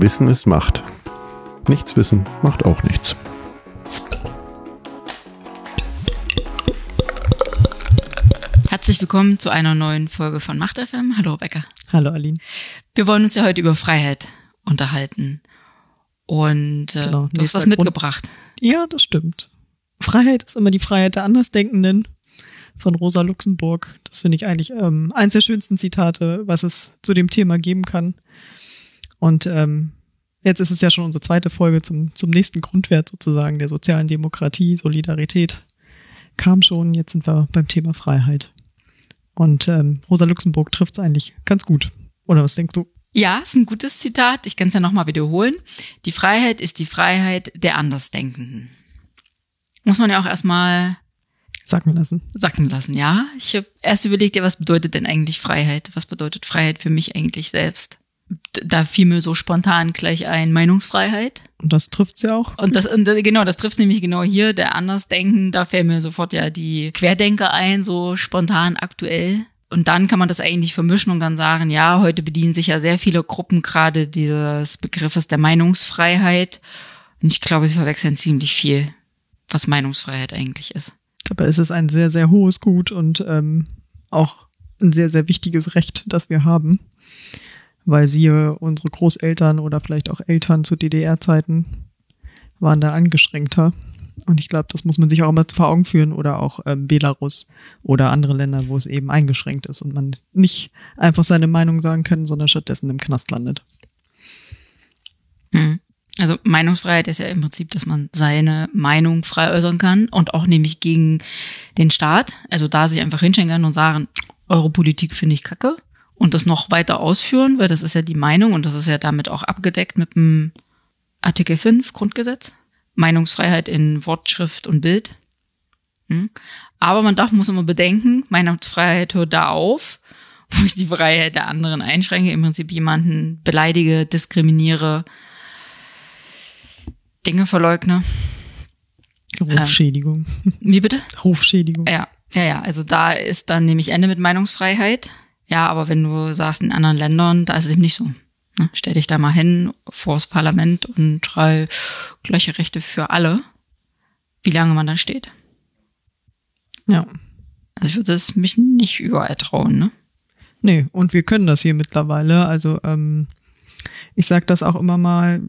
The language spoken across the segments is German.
Wissen ist Macht. Nichts wissen macht auch nichts. Herzlich willkommen zu einer neuen Folge von Macht FM. Hallo Rebecca. Hallo Aline. Wir wollen uns ja heute über Freiheit unterhalten. Und äh, Genau, du hast was Grund. mitgebracht. Ja, das stimmt. Freiheit ist immer die Freiheit der Andersdenkenden von Rosa Luxemburg. Das finde ich eigentlich ähm, eins der schönsten Zitate, was es zu dem Thema geben kann. Und ähm, jetzt ist es ja schon unsere zweite Folge zum, zum nächsten Grundwert sozusagen der sozialen Demokratie, Solidarität. Kam schon, jetzt sind wir beim Thema Freiheit. Und ähm, Rosa Luxemburg trifft es eigentlich ganz gut. Oder was denkst du? Ja, ist ein gutes Zitat. Ich kann es ja nochmal wiederholen. Die Freiheit ist die Freiheit der Andersdenkenden. Muss man ja auch erstmal Sacken lassen. sacken lassen, ja. Ich habe erst überlegt, ja, was bedeutet denn eigentlich Freiheit? Was bedeutet Freiheit für mich eigentlich selbst? Da fiel mir so spontan gleich ein Meinungsfreiheit. Und das trifft's ja auch. Und das, und das genau, das trifft nämlich genau hier, der Andersdenken, da fällt mir sofort ja die Querdenker ein, so spontan aktuell. Und dann kann man das eigentlich vermischen und dann sagen, ja, heute bedienen sich ja sehr viele Gruppen gerade dieses Begriffes der Meinungsfreiheit. Und ich glaube, sie verwechseln ziemlich viel, was Meinungsfreiheit eigentlich ist. Dabei ist es ein sehr, sehr hohes Gut und ähm, auch ein sehr, sehr wichtiges Recht, das wir haben. Weil siehe, unsere Großeltern oder vielleicht auch Eltern zu DDR-Zeiten waren da angeschränkter. Und ich glaube, das muss man sich auch immer vor Augen führen oder auch ähm, Belarus oder andere Länder, wo es eben eingeschränkt ist und man nicht einfach seine Meinung sagen kann, sondern stattdessen im Knast landet. Hm. Also Meinungsfreiheit ist ja im Prinzip, dass man seine Meinung frei äußern kann und auch nämlich gegen den Staat. Also da sich einfach hinstellen kann und sagen, eure Politik finde ich kacke und das noch weiter ausführen, weil das ist ja die Meinung und das ist ja damit auch abgedeckt mit dem Artikel 5 Grundgesetz. Meinungsfreiheit in Wort, Schrift und Bild. Hm. Aber man darf, muss immer bedenken, Meinungsfreiheit hört da auf, wo ich die Freiheit der anderen einschränke, im Prinzip jemanden beleidige, diskriminiere, Dinge verleugne. Rufschädigung. Wie bitte? Rufschädigung. Ja, ja, ja. Also da ist dann nämlich Ende mit Meinungsfreiheit. Ja, aber wenn du sagst, in anderen Ländern, da ist es eben nicht so. Ne? Stell dich da mal hin vors Parlament und schrei gleiche Rechte für alle, wie lange man dann steht. Ja. Also ich würde es mich nicht überall trauen, ne? Nee, und wir können das hier mittlerweile. Also ähm, ich sage das auch immer mal,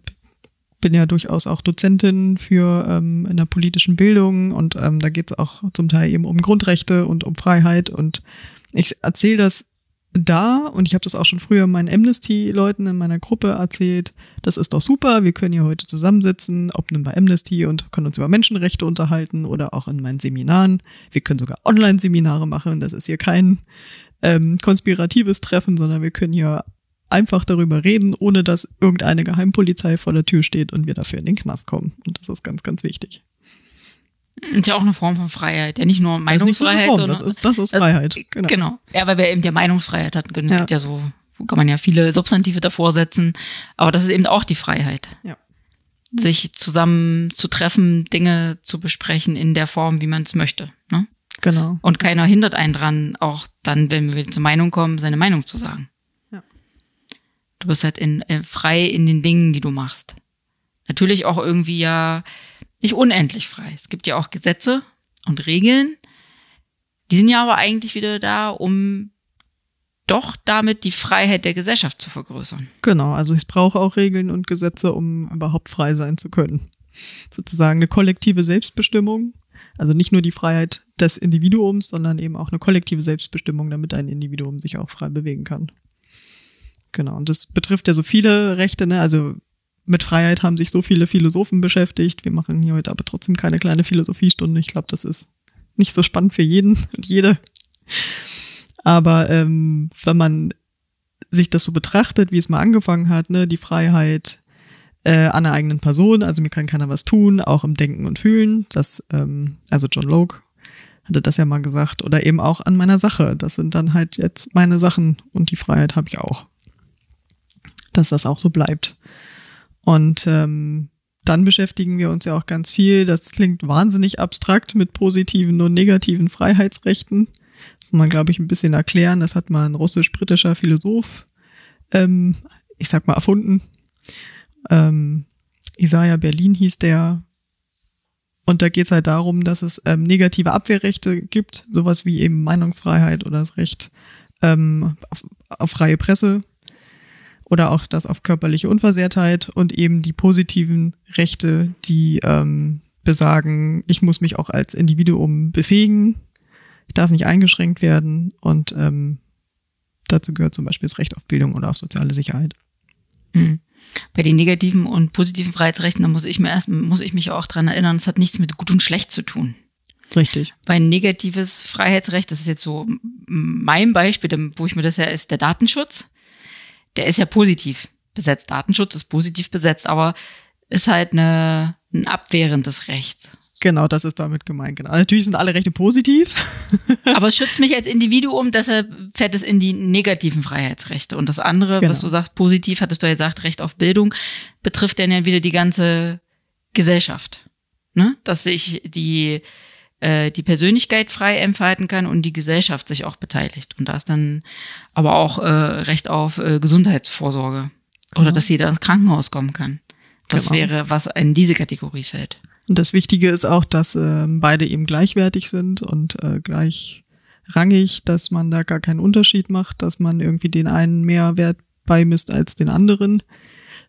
bin ja durchaus auch Dozentin für ähm, in der politischen Bildung und ähm, da geht es auch zum Teil eben um Grundrechte und um Freiheit und ich erzähle das da und ich habe das auch schon früher meinen Amnesty-Leuten in meiner Gruppe erzählt. Das ist doch super, wir können hier heute zusammensitzen, ob nun bei Amnesty und können uns über Menschenrechte unterhalten oder auch in meinen Seminaren. Wir können sogar Online-Seminare machen, das ist hier kein ähm, konspiratives Treffen, sondern wir können hier einfach darüber reden, ohne dass irgendeine Geheimpolizei vor der Tür steht und wir dafür in den Knast kommen. Und das ist ganz, ganz wichtig. Ist ja auch eine Form von Freiheit. Ja, nicht nur Das ist Meinungsfreiheit, Form, sondern das ist, das ist das- Freiheit. Genau. Genau. Ja, weil wir eben die Meinungsfreiheit hatten. Genau. Ja. Ja. ja so, kann man ja viele Substantive davor setzen. Aber das ist eben auch die Freiheit. Ja. Sich zusammen zu treffen, Dinge zu besprechen in der Form, wie man es möchte. Ne? Genau. Und keiner hindert einen dran, auch dann, wenn wir zur Meinung kommen, seine Meinung zu sagen. Ja. Du bist halt in, äh, frei in den Dingen, die du machst. Natürlich auch irgendwie ja nicht unendlich frei. Es gibt ja auch Gesetze und Regeln. Die sind ja aber eigentlich wieder da, um doch damit die Freiheit der Gesellschaft zu vergrößern. Genau. Also ich brauche auch Regeln und Gesetze, um überhaupt frei sein zu können. Sozusagen eine kollektive Selbstbestimmung. Also nicht nur die Freiheit des Individuums, sondern eben auch eine kollektive Selbstbestimmung, damit ein Individuum sich auch frei bewegen kann. Genau. Und das betrifft ja so viele Rechte, ne? Also mit Freiheit haben sich so viele Philosophen beschäftigt. Wir machen hier heute aber trotzdem keine kleine Philosophiestunde. Ich glaube, das ist nicht so spannend für jeden und jede. Aber ähm, wenn man sich das so betrachtet, wie es mal angefangen hat, ne, die Freiheit äh, an der eigenen Person, also mir kann keiner was tun, auch im Denken und Fühlen, das, ähm, also John Locke hatte das ja mal gesagt, oder eben auch an meiner Sache. Das sind dann halt jetzt meine Sachen und die Freiheit habe ich auch. Dass das auch so bleibt. Und ähm, dann beschäftigen wir uns ja auch ganz viel, das klingt wahnsinnig abstrakt mit positiven und negativen Freiheitsrechten. Das muss man, glaube ich, ein bisschen erklären. Das hat mal ein russisch-britischer Philosoph, ähm, ich sag mal, erfunden. Ähm, Isaiah Berlin hieß der. Und da geht es halt darum, dass es ähm, negative Abwehrrechte gibt, sowas wie eben Meinungsfreiheit oder das Recht ähm, auf, auf freie Presse oder auch das auf körperliche Unversehrtheit und eben die positiven Rechte, die ähm, besagen, ich muss mich auch als Individuum befähigen, ich darf nicht eingeschränkt werden und ähm, dazu gehört zum Beispiel das Recht auf Bildung oder auf soziale Sicherheit. Mhm. Bei den negativen und positiven Freiheitsrechten, da muss ich mir erst, muss ich mich auch dran erinnern, es hat nichts mit gut und schlecht zu tun. Richtig. Bei ein negatives Freiheitsrecht, das ist jetzt so mein Beispiel, wo ich mir das ja ist, der Datenschutz. Der ist ja positiv besetzt. Datenschutz ist positiv besetzt, aber ist halt eine, ein abwehrendes Recht. Genau, das ist damit gemeint. Genau. Natürlich sind alle Rechte positiv. Aber es schützt mich als Individuum, deshalb fällt es in die negativen Freiheitsrechte. Und das andere, genau. was du sagst, positiv, hattest du ja gesagt, Recht auf Bildung, betrifft dann ja wieder die ganze Gesellschaft. Ne? Dass sich die, äh, die Persönlichkeit frei entfalten kann und die Gesellschaft sich auch beteiligt. Und da ist dann aber auch äh, Recht auf äh, Gesundheitsvorsorge. Oder genau. dass jeder ins Krankenhaus kommen kann. Das genau. wäre, was in diese Kategorie fällt. Und das Wichtige ist auch, dass äh, beide eben gleichwertig sind und äh, gleichrangig, dass man da gar keinen Unterschied macht, dass man irgendwie den einen mehr Wert beimisst als den anderen.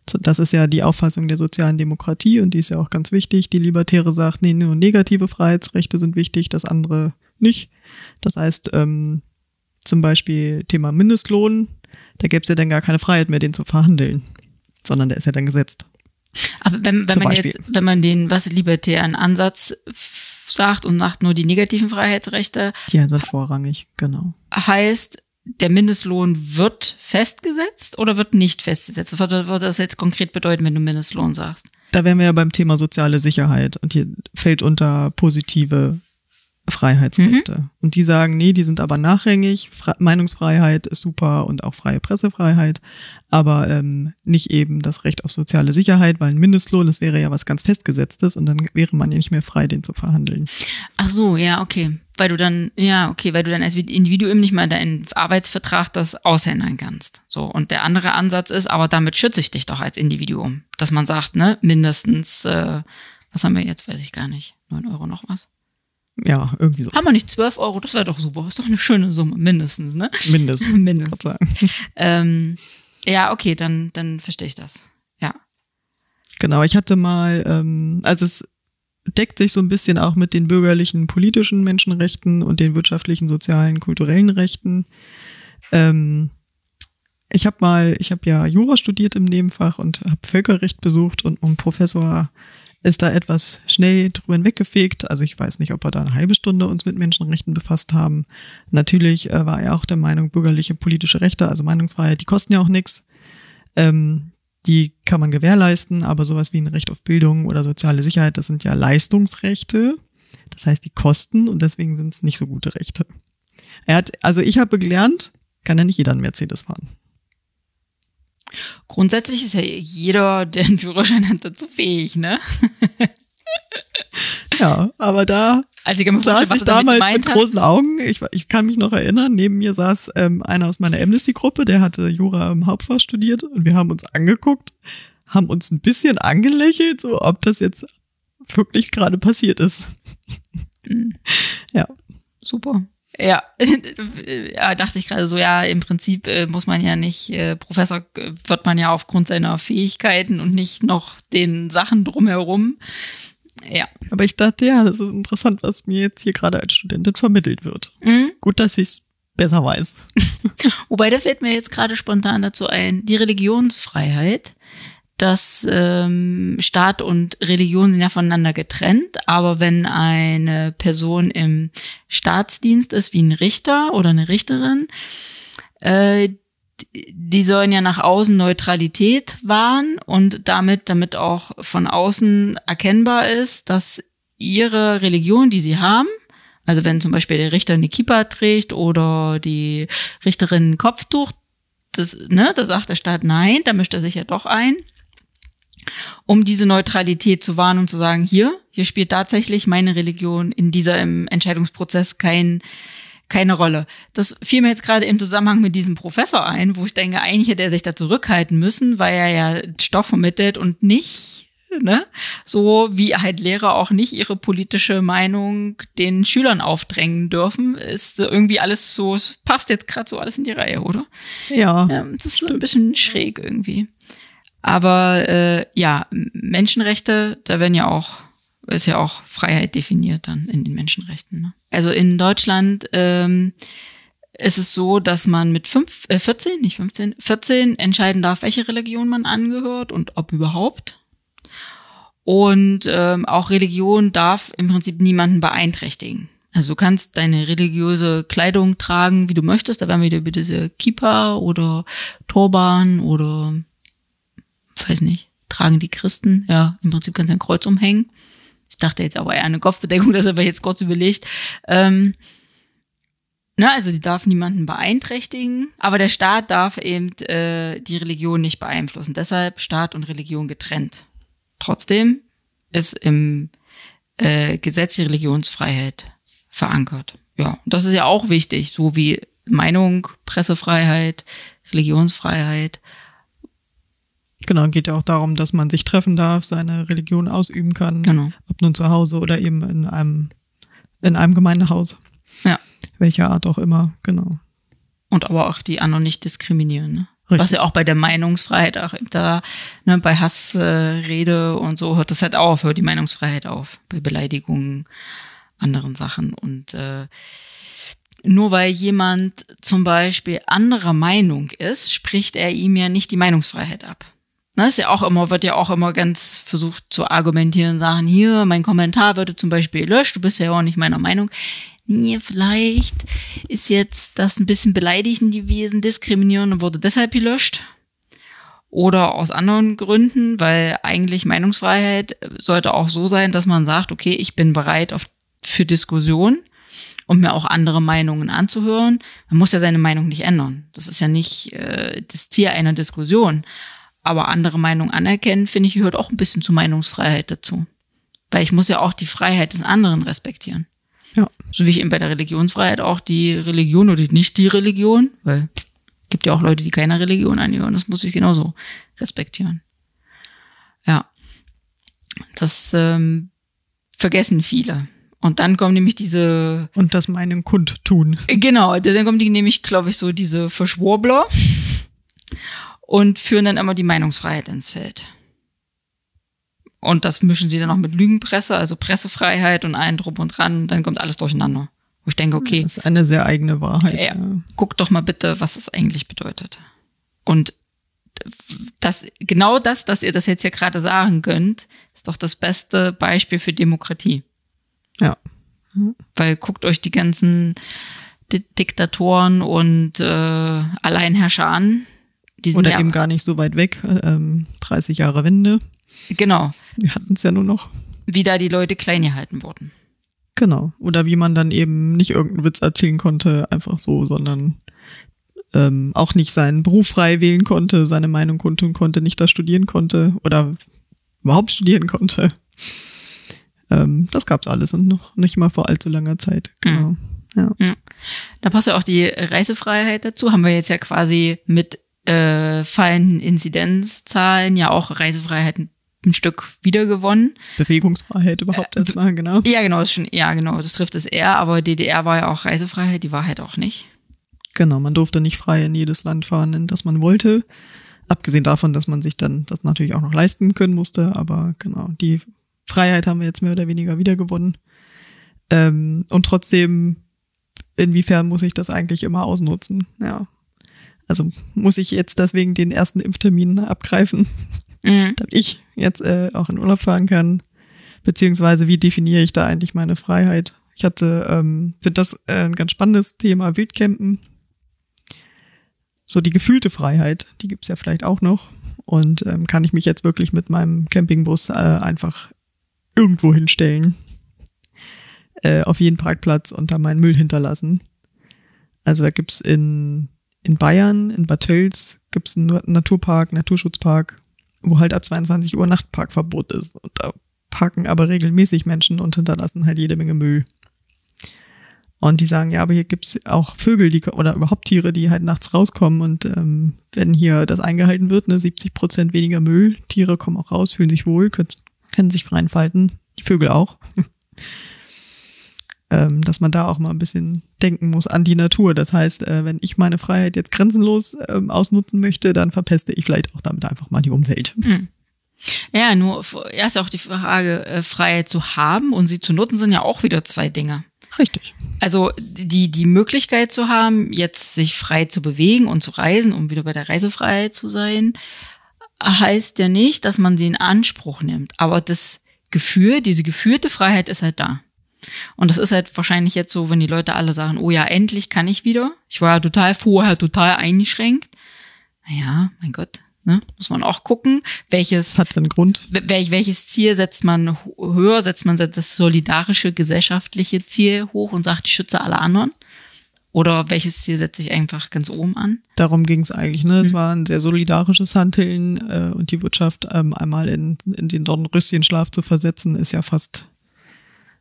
Das ist ja die Auffassung der sozialen Demokratie und die ist ja auch ganz wichtig. Die Libertäre sagt, nee, nur negative Freiheitsrechte sind wichtig, das andere nicht. Das heißt, ähm, zum Beispiel Thema Mindestlohn, da gäbe es ja dann gar keine Freiheit mehr, den zu verhandeln, sondern der ist ja dann gesetzt. Aber wenn, wenn man Beispiel. jetzt, wenn man den was libertären Ansatz sagt und macht nur die negativen Freiheitsrechte. Die sind vorrangig, genau. Heißt, der Mindestlohn wird festgesetzt oder wird nicht festgesetzt? Was würde das jetzt konkret bedeuten, wenn du Mindestlohn sagst? Da wären wir ja beim Thema soziale Sicherheit und hier fällt unter positive Freiheitsrechte. Mhm. Und die sagen, nee, die sind aber nachrangig. Fre Meinungsfreiheit ist super und auch freie Pressefreiheit, aber ähm, nicht eben das Recht auf soziale Sicherheit, weil ein Mindestlohn, das wäre ja was ganz Festgesetztes und dann wäre man ja nicht mehr frei, den zu verhandeln. Ach so, ja, okay. Weil du dann, ja, okay, weil du dann als Individuum nicht mal deinen Arbeitsvertrag das aushändern kannst. So. Und der andere Ansatz ist, aber damit schütze ich dich doch als Individuum. Dass man sagt, ne, mindestens, äh, was haben wir jetzt, weiß ich gar nicht, neun Euro noch was? Ja, irgendwie so. Haben wir nicht 12 Euro? Das wäre doch super. Ist doch eine schöne Summe, mindestens, ne? Mindestens. mindestens. Ähm, ja, okay, dann, dann verstehe ich das. Ja. Genau, ich hatte mal, ähm, also es deckt sich so ein bisschen auch mit den bürgerlichen politischen Menschenrechten und den wirtschaftlichen, sozialen, kulturellen Rechten. Ähm, ich habe mal, ich habe ja Jura studiert im Nebenfach und habe Völkerrecht besucht und ein Professor ist da etwas schnell drüber hinweggefegt. Also ich weiß nicht, ob wir da eine halbe Stunde uns mit Menschenrechten befasst haben. Natürlich äh, war er auch der Meinung, bürgerliche politische Rechte, also Meinungsfreiheit, die kosten ja auch nichts. Ähm, die kann man gewährleisten, aber sowas wie ein Recht auf Bildung oder soziale Sicherheit, das sind ja Leistungsrechte. Das heißt, die kosten und deswegen sind es nicht so gute Rechte. Er hat, also ich habe gelernt, kann ja nicht jeder einen Mercedes fahren. Grundsätzlich ist ja jeder, der einen Führerschein hat, dazu fähig, ne? ja, aber da also ich kann mir saß ich damals mit hat. großen Augen. Ich, ich kann mich noch erinnern, neben mir saß ähm, einer aus meiner Amnesty-Gruppe, der hatte Jura im Hauptfach studiert und wir haben uns angeguckt, haben uns ein bisschen angelächelt, so ob das jetzt wirklich gerade passiert ist. Mhm. Ja. Super. Ja, ja, dachte ich gerade so, ja, im Prinzip äh, muss man ja nicht, äh, Professor äh, wird man ja aufgrund seiner Fähigkeiten und nicht noch den Sachen drumherum. Ja. Aber ich dachte, ja, das ist interessant, was mir jetzt hier gerade als Studentin vermittelt wird. Mhm. Gut, dass ich es besser weiß. Wobei, da fällt mir jetzt gerade spontan dazu ein, die Religionsfreiheit dass ähm, Staat und Religion sind ja voneinander getrennt, aber wenn eine Person im Staatsdienst ist, wie ein Richter oder eine Richterin, äh, die sollen ja nach außen Neutralität wahren und damit, damit auch von außen erkennbar ist, dass ihre Religion, die sie haben, also wenn zum Beispiel der Richter eine Kippa trägt oder die Richterin ein Kopftuch, das, ne, da sagt der Staat nein, da mischt er sich ja doch ein um diese Neutralität zu wahren und zu sagen, hier, hier spielt tatsächlich meine Religion in dieser im Entscheidungsprozess kein, keine Rolle. Das fiel mir jetzt gerade im Zusammenhang mit diesem Professor ein, wo ich denke, eigentlich hätte er sich da zurückhalten müssen, weil er ja Stoff vermittelt und nicht, ne, so wie halt Lehrer auch nicht ihre politische Meinung den Schülern aufdrängen dürfen, ist irgendwie alles so, es passt jetzt gerade so alles in die Reihe, oder? Ja. ja das ist ein bisschen schräg irgendwie. Aber äh, ja, Menschenrechte, da werden ja auch ist ja auch Freiheit definiert dann in den Menschenrechten. Ne? Also in Deutschland ähm, ist es so, dass man mit fünf, äh, 14, nicht 15, 14 entscheiden darf, welche Religion man angehört und ob überhaupt. Und ähm, auch Religion darf im Prinzip niemanden beeinträchtigen. Also du kannst deine religiöse Kleidung tragen, wie du möchtest. Da wären wir wieder über diese Kippa oder Turban oder weiß nicht, tragen die Christen. Ja, im Prinzip kannst du ein Kreuz umhängen. Ich dachte jetzt aber eher eine Kopfbedeckung, das habe ich jetzt kurz überlegt. Ähm, na, also die darf niemanden beeinträchtigen, aber der Staat darf eben äh, die Religion nicht beeinflussen. Deshalb Staat und Religion getrennt. Trotzdem ist im äh, Gesetz die Religionsfreiheit verankert. Ja, das ist ja auch wichtig, so wie Meinung, Pressefreiheit, Religionsfreiheit. Genau, geht ja auch darum, dass man sich treffen darf, seine Religion ausüben kann. Genau. Ob nun zu Hause oder eben in einem, in einem Gemeindehaus. Ja. Welcher Art auch immer, genau. Und aber auch die anderen nicht diskriminieren. Ne? Richtig. Was ja auch bei der Meinungsfreiheit auch da, ne, bei Hassrede äh, und so hört das halt auf, hört die Meinungsfreiheit auf. Bei Beleidigungen, anderen Sachen. Und äh, nur weil jemand zum Beispiel anderer Meinung ist, spricht er ihm ja nicht die Meinungsfreiheit ab. Das ist ja auch immer, wird ja auch immer ganz versucht zu argumentieren, sagen, hier, mein Kommentar würde zum Beispiel gelöscht, du bist ja auch nicht meiner Meinung. Nee, vielleicht ist jetzt das ein bisschen beleidigend gewesen, diskriminierend und wurde deshalb gelöscht. Oder aus anderen Gründen, weil eigentlich Meinungsfreiheit sollte auch so sein, dass man sagt, okay, ich bin bereit auf, für Diskussion und mir auch andere Meinungen anzuhören. Man muss ja seine Meinung nicht ändern. Das ist ja nicht äh, das Ziel einer Diskussion. Aber andere Meinungen anerkennen, finde ich, gehört auch ein bisschen zur Meinungsfreiheit dazu. Weil ich muss ja auch die Freiheit des anderen respektieren. Ja. So wie ich eben bei der Religionsfreiheit auch die Religion oder nicht die Religion, weil gibt ja auch Leute, die keiner Religion angehören, das muss ich genauso respektieren. Ja. Das ähm, vergessen viele. Und dann kommen nämlich diese. Und das meinen kundtun. Genau, dann kommen die nämlich, glaube ich, so diese Verschwurbler und führen dann immer die Meinungsfreiheit ins Feld. Und das mischen sie dann auch mit Lügenpresse, also Pressefreiheit und allen drum und dran, dann kommt alles durcheinander. Wo ich denke, okay. Das ist eine sehr eigene Wahrheit. Ja, guck doch mal bitte, was das eigentlich bedeutet. Und das, genau das, dass ihr das jetzt hier gerade sagen könnt, ist doch das beste Beispiel für Demokratie. Ja. Weil guckt euch die ganzen Di Diktatoren und äh, Alleinherrscher an. Die sind Oder ja, eben gar nicht so weit weg, ähm, 30 Jahre Wende. Genau. Wir hatten es ja nur noch. Wie da die Leute klein gehalten wurden. Genau. Oder wie man dann eben nicht irgendeinen Witz erzählen konnte, einfach so, sondern ähm, auch nicht seinen Beruf frei wählen konnte, seine Meinung kundtun konnte, nicht da studieren konnte oder überhaupt studieren konnte. Ähm, das gab's alles und noch nicht mal vor allzu langer Zeit. Genau. Mhm. Ja. Ja. Da passt ja auch die Reisefreiheit dazu. Haben wir jetzt ja quasi mit äh, fallenden Inzidenzzahlen ja auch Reisefreiheit ein Stück wiedergewonnen. Bewegungsfreiheit überhaupt erstmal, genau. Ja, genau, ist schon, ja, genau, das trifft es eher, aber DDR war ja auch Reisefreiheit, die war halt auch nicht. Genau, man durfte nicht frei in jedes Land fahren, in das man wollte. Abgesehen davon, dass man sich dann das natürlich auch noch leisten können musste, aber genau, die Freiheit haben wir jetzt mehr oder weniger wiedergewonnen. Ähm, und trotzdem, inwiefern muss ich das eigentlich immer ausnutzen? Ja. Also muss ich jetzt deswegen den ersten Impftermin abgreifen, Mhm. damit ich jetzt äh, auch in Urlaub fahren kann? Beziehungsweise wie definiere ich da eigentlich meine Freiheit? Ich hatte, ähm, finde das äh, ein ganz spannendes Thema, Wildcampen. So die gefühlte Freiheit, die gibt's ja vielleicht auch noch. Und ähm, kann ich mich jetzt wirklich mit meinem Campingbus äh, einfach irgendwo hinstellen, äh, auf jeden Parkplatz und da meinen Müll hinterlassen. Also da gibt's in, in Bayern, in Bad Tölz, gibt's einen Naturpark, Naturschutzpark, wo halt ab 22 Uhr Nachtparkverbot ist. Und da parken aber regelmäßig Menschen und hinterlassen halt jede Menge Müll. Und die sagen, ja, aber hier gibt's auch Vögel, die oder überhaupt Tiere, die halt nachts rauskommen und ähm, wenn hier das eingehalten wird, ne, 70 Prozent weniger Müll, Tiere kommen auch raus, fühlen sich wohl, können, können sich frei entfalten, die Vögel auch. ähm, dass man da auch mal ein bisschen denken muss an die Natur. Das heißt, äh, wenn ich meine Freiheit jetzt grenzenlos ähm, ausnutzen möchte, dann verpeste ich vielleicht auch damit einfach mal die Umwelt. Hm. Ja, nur erst auch die Frage, äh, Freiheit zu haben und sie zu nutzen, sind ja auch wieder zwei Dinge. Richtig. Also die, die Möglichkeit zu haben, jetzt sich frei zu bewegen und zu reisen, um wieder bei der Reisefreiheit zu sein, heißt ja nicht, dass man sie in Anspruch nimmt. Aber das Gefühl, diese geführte Freiheit ist halt da. Und das ist halt wahrscheinlich jetzt so, wenn die Leute alle sagen, oh ja, endlich kann ich wieder. Ich war ja total vorher total eingeschränkt. Naja, mein Gott, Ne? Muss man auch gucken, welches hat einen Grund. Welch, welches Ziel setzt man höher? Setzt man das solidarische gesellschaftliche Ziel hoch und sagt, ich schütze alle anderen? Oder welches Ziel setze ich einfach ganz oben an? Darum ging es eigentlich. Ne? Es hm. war ein sehr solidarisches Handeln äh, und die Wirtschaft ähm, einmal in, in den Dornröschenschlaf zu versetzen, ist ja fast,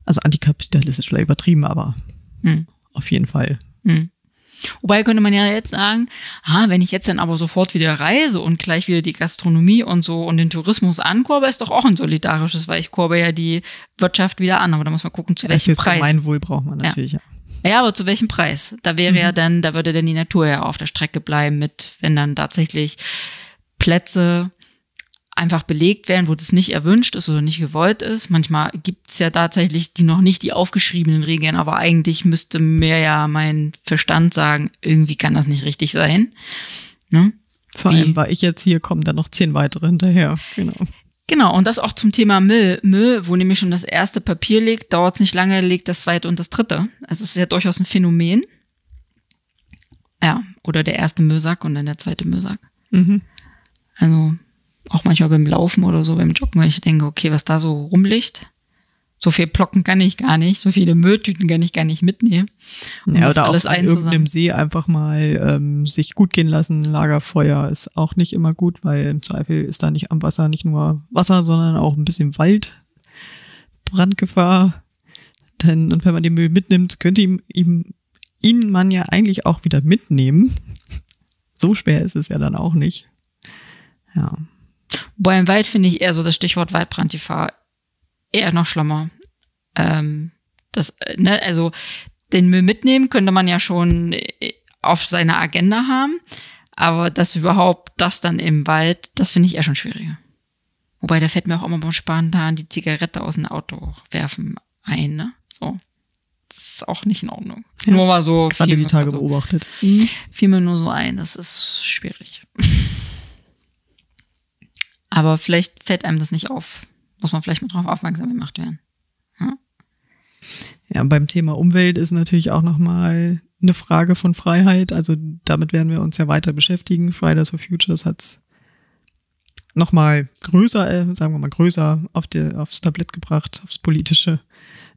also antikapitalistisch vielleicht übertrieben, aber hm. auf jeden Fall. Hm. Wobei könnte man ja jetzt sagen, ah, wenn ich jetzt dann aber sofort wieder reise und gleich wieder die Gastronomie und so und den Tourismus ankurbe, ist doch auch ein solidarisches, weil ich kurbe ja die Wirtschaft wieder an. Aber da muss man gucken, zu ja, welchem Preis. Gemeinwohl braucht man natürlich, ja. ja. Ja, aber zu welchem Preis? Da wäre mhm. ja dann, da würde dann die Natur ja auf der Strecke bleiben mit, wenn dann tatsächlich Plätze einfach belegt werden, wo das nicht erwünscht ist oder nicht gewollt ist. Manchmal gibt's ja tatsächlich die noch nicht die aufgeschriebenen Regeln, aber eigentlich müsste mir ja mein Verstand sagen, irgendwie kann das nicht richtig sein. Ne? Vor allem, weil ich jetzt hier kommen dann noch zehn weitere hinterher. Genau. Genau, und das auch zum Thema Müll. Müll, wo nämlich schon das erste Papier liegt, dauert es nicht lange, liegt das zweite und das dritte. Also es ist ja durchaus ein Phänomen. Ja, oder der erste Müllsack und dann der zweite Müllsack. Mhm. Also auch manchmal beim Laufen oder so, beim Joggen, wenn ich denke, okay, was da so rumliegt. So viel Plocken kann ich gar nicht, so viele Mülltüten kann ich gar nicht mitnehmen. Um ja, oder auch an irgendeinem See einfach mal ähm, sich gut gehen lassen. Lagerfeuer ist auch nicht immer gut, weil im Zweifel ist da nicht am Wasser nicht nur Wasser, sondern auch ein bisschen Wald, Brandgefahr. Denn, und wenn man den Müll mitnimmt, könnte ihm, ihm ihn man ja eigentlich auch wieder mitnehmen. So schwer ist es ja dann auch nicht. Ja. Wobei im Wald finde ich eher so das Stichwort Waldbrandgefahr eher noch schlimmer. Ähm, das, ne, also den Müll mitnehmen könnte man ja schon äh, auf seiner Agenda haben, aber das überhaupt, das dann im Wald, das finde ich eher schon schwieriger. Wobei, da fällt mir auch immer beim spontan die Zigarette aus dem Auto werfen ein, ne? So. Das ist auch nicht in Ordnung. Ja, nur mal so. Gerade die Tage so, beobachtet. Fiel mir nur so ein, das ist schwierig. Aber vielleicht fällt einem das nicht auf. Muss man vielleicht mal drauf aufmerksam gemacht werden. Ja, beim Thema Umwelt ist natürlich auch nochmal eine Frage von Freiheit. Also damit werden wir uns ja weiter beschäftigen. Fridays for Futures hat's nochmal größer, äh, sagen wir mal größer auf der, aufs Tablett gebracht, aufs Politische.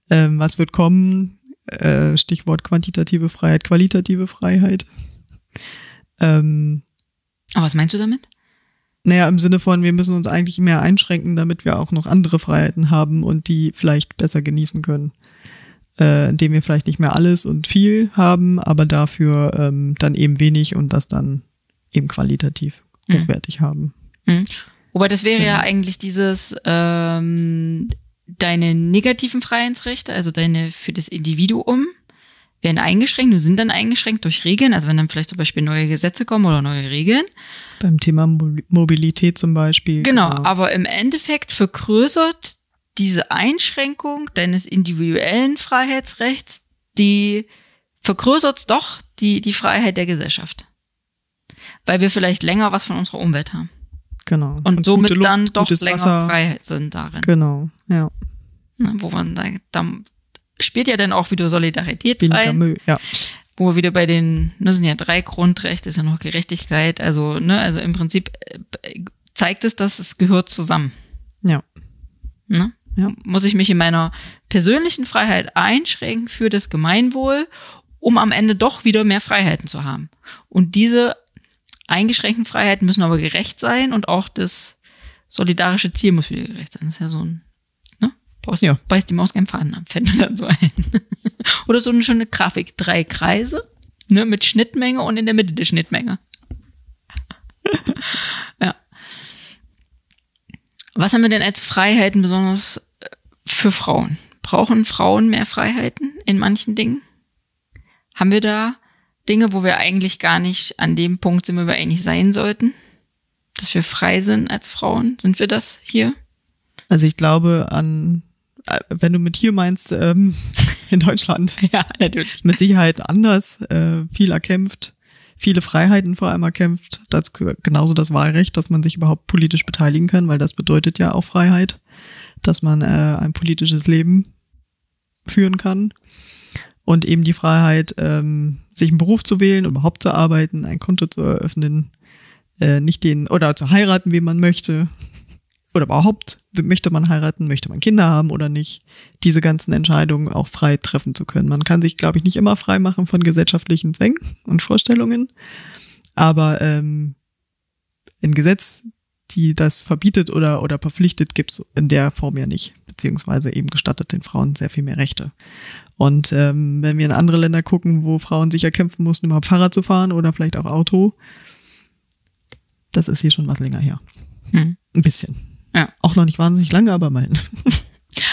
Ähm, was wird kommen? Äh, Stichwort quantitative Freiheit, qualitative Freiheit. Ähm, Aber was meinst du damit? Naja, im Sinne von, wir müssen uns eigentlich mehr einschränken, damit wir auch noch andere Freiheiten haben und die vielleicht besser genießen können. Äh, indem wir vielleicht nicht mehr alles und viel haben, aber dafür ähm, dann eben wenig und das dann eben qualitativ mhm. hochwertig haben. Mhm. Wobei das wäre ja. ja eigentlich dieses ähm, deine negativen Freiheitsrechte, also deine für das Individuum, werden eingeschränkt und sind dann eingeschränkt durch Regeln. Also wenn dann vielleicht zum Beispiel neue Gesetze kommen oder neue Regeln. Beim Thema Mobilität zum Beispiel. Genau, genau. aber im Endeffekt vergrößert diese Einschränkung deines individuellen Freiheitsrechts, die vergrößert doch die, die Freiheit der Gesellschaft. Weil wir vielleicht länger was von unserer Umwelt haben. Genau. Und, und somit Luft, dann doch länger Wasser. Freiheit sind darin. Genau, ja. Na, wo man da, da spielt ja dann auch wieder Solidarität Weniger rein. Müll, ja. Wo wir wieder bei den, ne, sind ja drei Grundrechte, ist ja noch Gerechtigkeit, also, ne, also im Prinzip äh, zeigt es, dass es gehört zusammen. Ja. Ne? Ja. Muss ich mich in meiner persönlichen Freiheit einschränken für das Gemeinwohl, um am Ende doch wieder mehr Freiheiten zu haben. Und diese eingeschränkten Freiheiten müssen aber gerecht sein und auch das solidarische Ziel muss wieder gerecht sein. Das ist ja so ein Baust, Ja. Beißt die Maus keinen Faden ab, fällt mir dann so ein. Oder so eine schöne Grafik. Drei Kreise, ne, mit Schnittmenge und in der Mitte die Schnittmenge. ja. Was haben wir denn als Freiheiten besonders äh, für Frauen? Brauchen Frauen mehr Freiheiten in manchen Dingen? Haben wir da Dinge, wo wir eigentlich gar nicht an dem Punkt sind, wo wir eigentlich sein sollten? Dass wir frei sind als Frauen? Sind wir das hier? Also ich glaube an, wenn du mit hier meinst, ähm, in Deutschland Ja, natürlich. mit Sicherheit anders, äh, viel erkämpft, viele Freiheiten vor allem erkämpft. Das genauso das Wahlrecht, dass man sich überhaupt politisch beteiligen kann, weil das bedeutet ja auch Freiheit, dass man äh, ein politisches Leben führen kann und eben die Freiheit, ähm, sich einen Beruf zu wählen, überhaupt zu arbeiten, ein Konto zu eröffnen, äh, nicht den oder zu heiraten, wie man möchte oder überhaupt möchte man heiraten, möchte man Kinder haben oder nicht, diese ganzen Entscheidungen auch frei treffen zu können. Man kann sich, glaube ich, nicht immer frei machen von gesellschaftlichen Zwängen und Vorstellungen, aber ähm, ein Gesetz, die das verbietet oder, oder verpflichtet, gibt's in der Form ja nicht, beziehungsweise eben gestattet den Frauen sehr viel mehr Rechte. Und ähm, wenn wir in andere Länder gucken, wo Frauen sich erkämpfen mussten, überhaupt Fahrrad zu fahren oder vielleicht auch Auto, das ist hier schon was länger her. Hm. Ein bisschen. Ja. Auch noch nicht wahnsinnig lange, aber immerhin.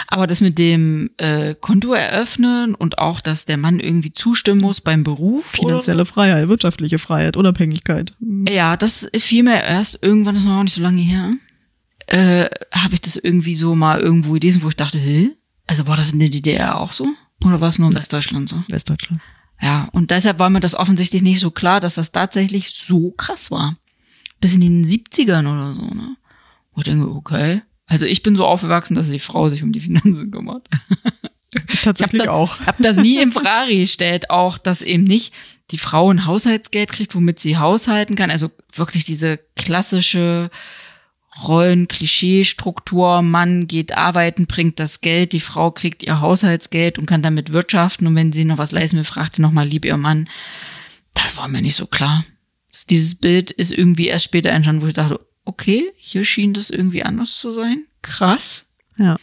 Aber das mit dem äh, Konto eröffnen und auch, dass der Mann irgendwie zustimmen muss beim Beruf. Finanzielle Freiheit, wirtschaftliche Freiheit, Unabhängigkeit. Hm. Ja, das fiel mir erst irgendwann, das ist noch nicht so lange her, äh, habe ich das irgendwie so mal irgendwo gelesen, wo ich dachte, hä? Also war das in der DDR auch so? Oder war es nur in Westdeutschland so? Westdeutschland. Ja, und deshalb war mir das offensichtlich nicht so klar, dass das tatsächlich so krass war. Bis in den 70ern oder so, ne? Wo ich denke, okay. Also ich bin so aufgewachsen, dass die Frau sich um die Finanzen kümmert. Tatsächlich ich hab auch. Das, hab das nie im Frage gestellt, auch dass eben nicht die Frau ein Haushaltsgeld kriegt, womit sie haushalten kann. Also wirklich diese klassische Rollen-Klischee-Struktur. Mann geht arbeiten, bringt das Geld, die Frau kriegt ihr Haushaltsgeld und kann damit wirtschaften. Und wenn sie noch was leisten will, fragt sie nochmal lieb ihr Mann. Das war mir nicht so klar. Dieses Bild ist irgendwie erst später entstanden, wo ich dachte, okay, hier schien das irgendwie anders zu sein. Krass. Ja.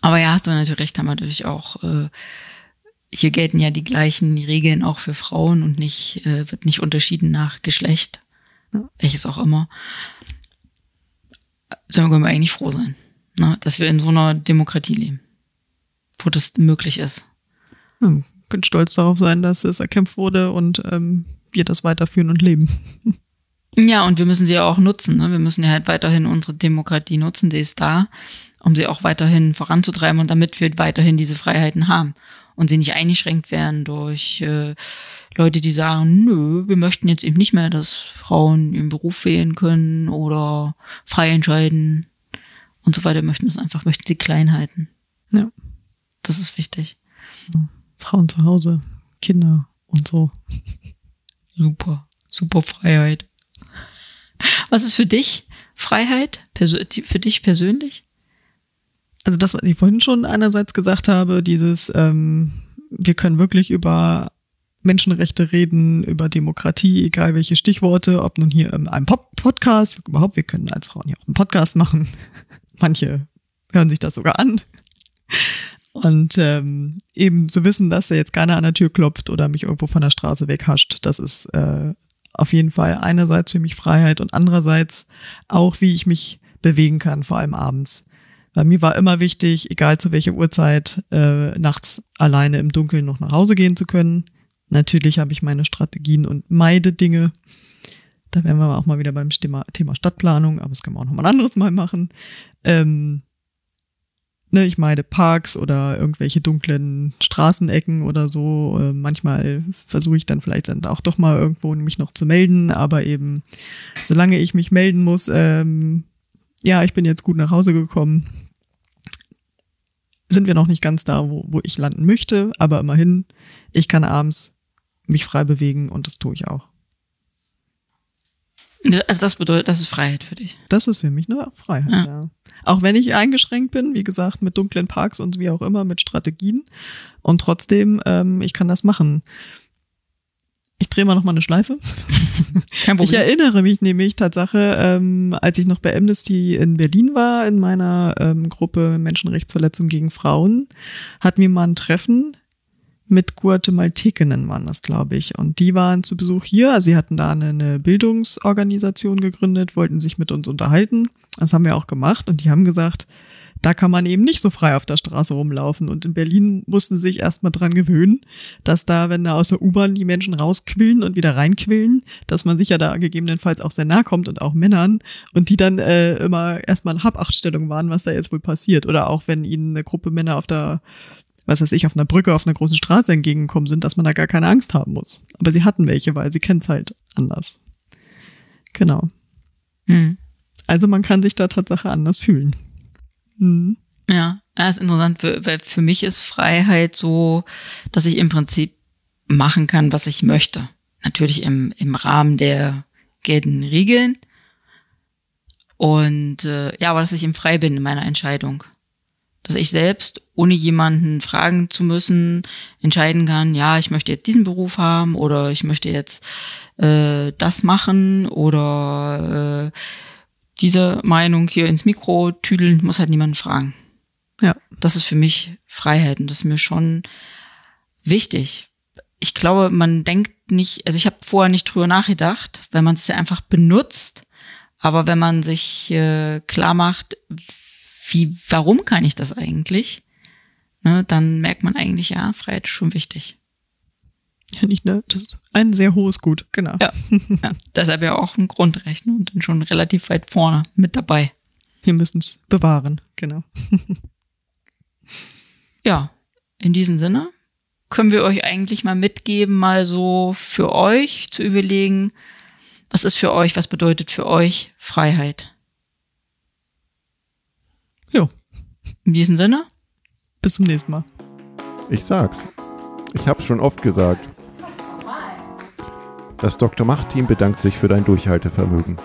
Aber ja, hast du natürlich recht, haben wir natürlich auch, äh, hier gelten ja die gleichen Regeln auch für Frauen und nicht, äh, wird nicht unterschieden nach Geschlecht. Ja. Welches auch immer. Sollen wir eigentlich froh sein, ne? dass wir in so einer Demokratie leben, wo das möglich ist. Hm. Können stolz darauf sein, dass es erkämpft wurde und ähm, wir das weiterführen und leben. Ja, und wir müssen sie ja auch nutzen. Ne? Wir müssen ja halt weiterhin unsere Demokratie nutzen, die ist da, um sie auch weiterhin voranzutreiben und damit wir weiterhin diese Freiheiten haben und sie nicht eingeschränkt werden durch äh, Leute, die sagen, nö, wir möchten jetzt eben nicht mehr, dass Frauen ihren Beruf wählen können oder frei entscheiden und so weiter. Wir möchten es einfach, möchten sie klein halten. Ja. Das ist wichtig. Frauen zu Hause, Kinder und so. Super, super Freiheit. Was ist für dich Freiheit? Für dich persönlich? Also das, was ich vorhin schon einerseits gesagt habe, dieses, ähm, wir können wirklich über Menschenrechte reden, über Demokratie, egal welche Stichworte, ob nun hier in einem Pop Podcast, überhaupt, wir können als Frauen hier auch einen Podcast machen. Manche hören sich das sogar an. Und ähm, eben zu wissen, dass da jetzt keiner an der Tür klopft oder mich irgendwo von der Straße weghascht, das ist äh, auf jeden Fall einerseits für mich Freiheit und andererseits auch, wie ich mich bewegen kann, vor allem abends. Bei mir war immer wichtig, egal zu welcher Uhrzeit, äh, nachts alleine im Dunkeln noch nach Hause gehen zu können. Natürlich habe ich meine Strategien und meide Dinge. Da wären wir auch mal wieder beim Thema, Stadtplanung, aber das können wir auch noch mal ein anderes Mal machen. Ähm, ne, ich meide Parks oder irgendwelche dunklen Straßenecken oder so. Äh, manchmal versuche ich dann vielleicht dann auch doch mal irgendwo mich noch zu melden, aber eben solange ich mich melden muss, ähm, ja, ich bin jetzt gut nach Hause gekommen, sind wir noch nicht ganz da, wo, wo ich landen möchte, aber immerhin, ich kann abends mich frei bewegen und das tue ich auch. Also das bedeutet, das ist Freiheit für dich. Das ist für mich eine Freiheit, Ja. ja. Auch wenn ich eingeschränkt bin, wie gesagt, mit dunklen Parks und wie auch immer, mit Strategien. Und trotzdem, ähm, ich kann das machen. Ich drehe mal noch mal eine Schleife. Kein Ich erinnere mich nämlich Tatsache, ähm, als ich noch bei Amnesty in Berlin war, in meiner ähm, Gruppe Menschenrechtsverletzung gegen Frauen, hatten wir mal ein Treffen mit Guatemaltekenen waren das, glaube ich. Und die waren zu Besuch hier. Also sie hatten da eine, Bildungsorganisation gegründet, wollten sich mit uns unterhalten. Das haben wir auch gemacht. Und die haben gesagt, da kann man eben nicht so frei auf der Straße rumlaufen. Und in Berlin mussten sie sich erstmal dran gewöhnen, dass da, wenn da aus der U-Bahn die Menschen rausquillen und wieder reinquillen, dass man sich ja da gegebenenfalls auch sehr nah kommt und auch Männern und die dann äh, immer erstmal in Habachtstellung waren, was da jetzt wohl passiert. Oder auch wenn ihnen eine Gruppe Männer auf der was weiß ich, auf einer Brücke, auf einer großen Straße entgegengekommen sind, dass man da gar keine Angst haben muss. Aber sie hatten welche, weil sie kennen es halt anders. Genau. Hm. Also man kann sich da Tatsache anders fühlen. Mhm. Ja, das ist interessant, weil für mich ist Freiheit so, dass ich im Prinzip machen kann, was ich möchte. Natürlich im, im Rahmen der geltenden Regeln. Und äh, ja, aber dass ich im frei bin in meiner Entscheidung dass ich selbst, ohne jemanden fragen zu müssen, entscheiden kann, ja, ich möchte jetzt diesen Beruf haben oder ich möchte jetzt äh, das machen oder äh, diese Meinung hier ins Mikro tüdeln, muss halt niemanden fragen. Ja. Das ist für mich Freiheit und das ist mir schon wichtig. Ich glaube, man denkt nicht, also ich habe vorher nicht drüber nachgedacht, weil man es ja einfach benutzt. Aber wenn man sich äh, klar macht, wie, warum kann ich das eigentlich? Ne, dann merkt man eigentlich, ja, Freiheit ist schon wichtig. Ja, nicht, ne? Das ist ein sehr hohes Gut, genau. Ja, ja deshalb ja auch ein Grundrecht ne, und dann schon relativ weit vorne mit dabei. Wir müssen es bewahren, genau. ja, in diesem Sinne können wir euch eigentlich mal mitgeben, mal so für euch zu überlegen, was ist für euch, was bedeutet für euch Freiheit? Jo. In diesem Sinne. Bis zum nächsten Mal. Ich sag's. Ich hab's schon oft gesagt. Das Dr. Macht-Team bedankt sich für dein Durchhaltevermögen.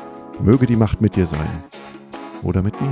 Möge die Macht mit dir sein. Oder mit mir.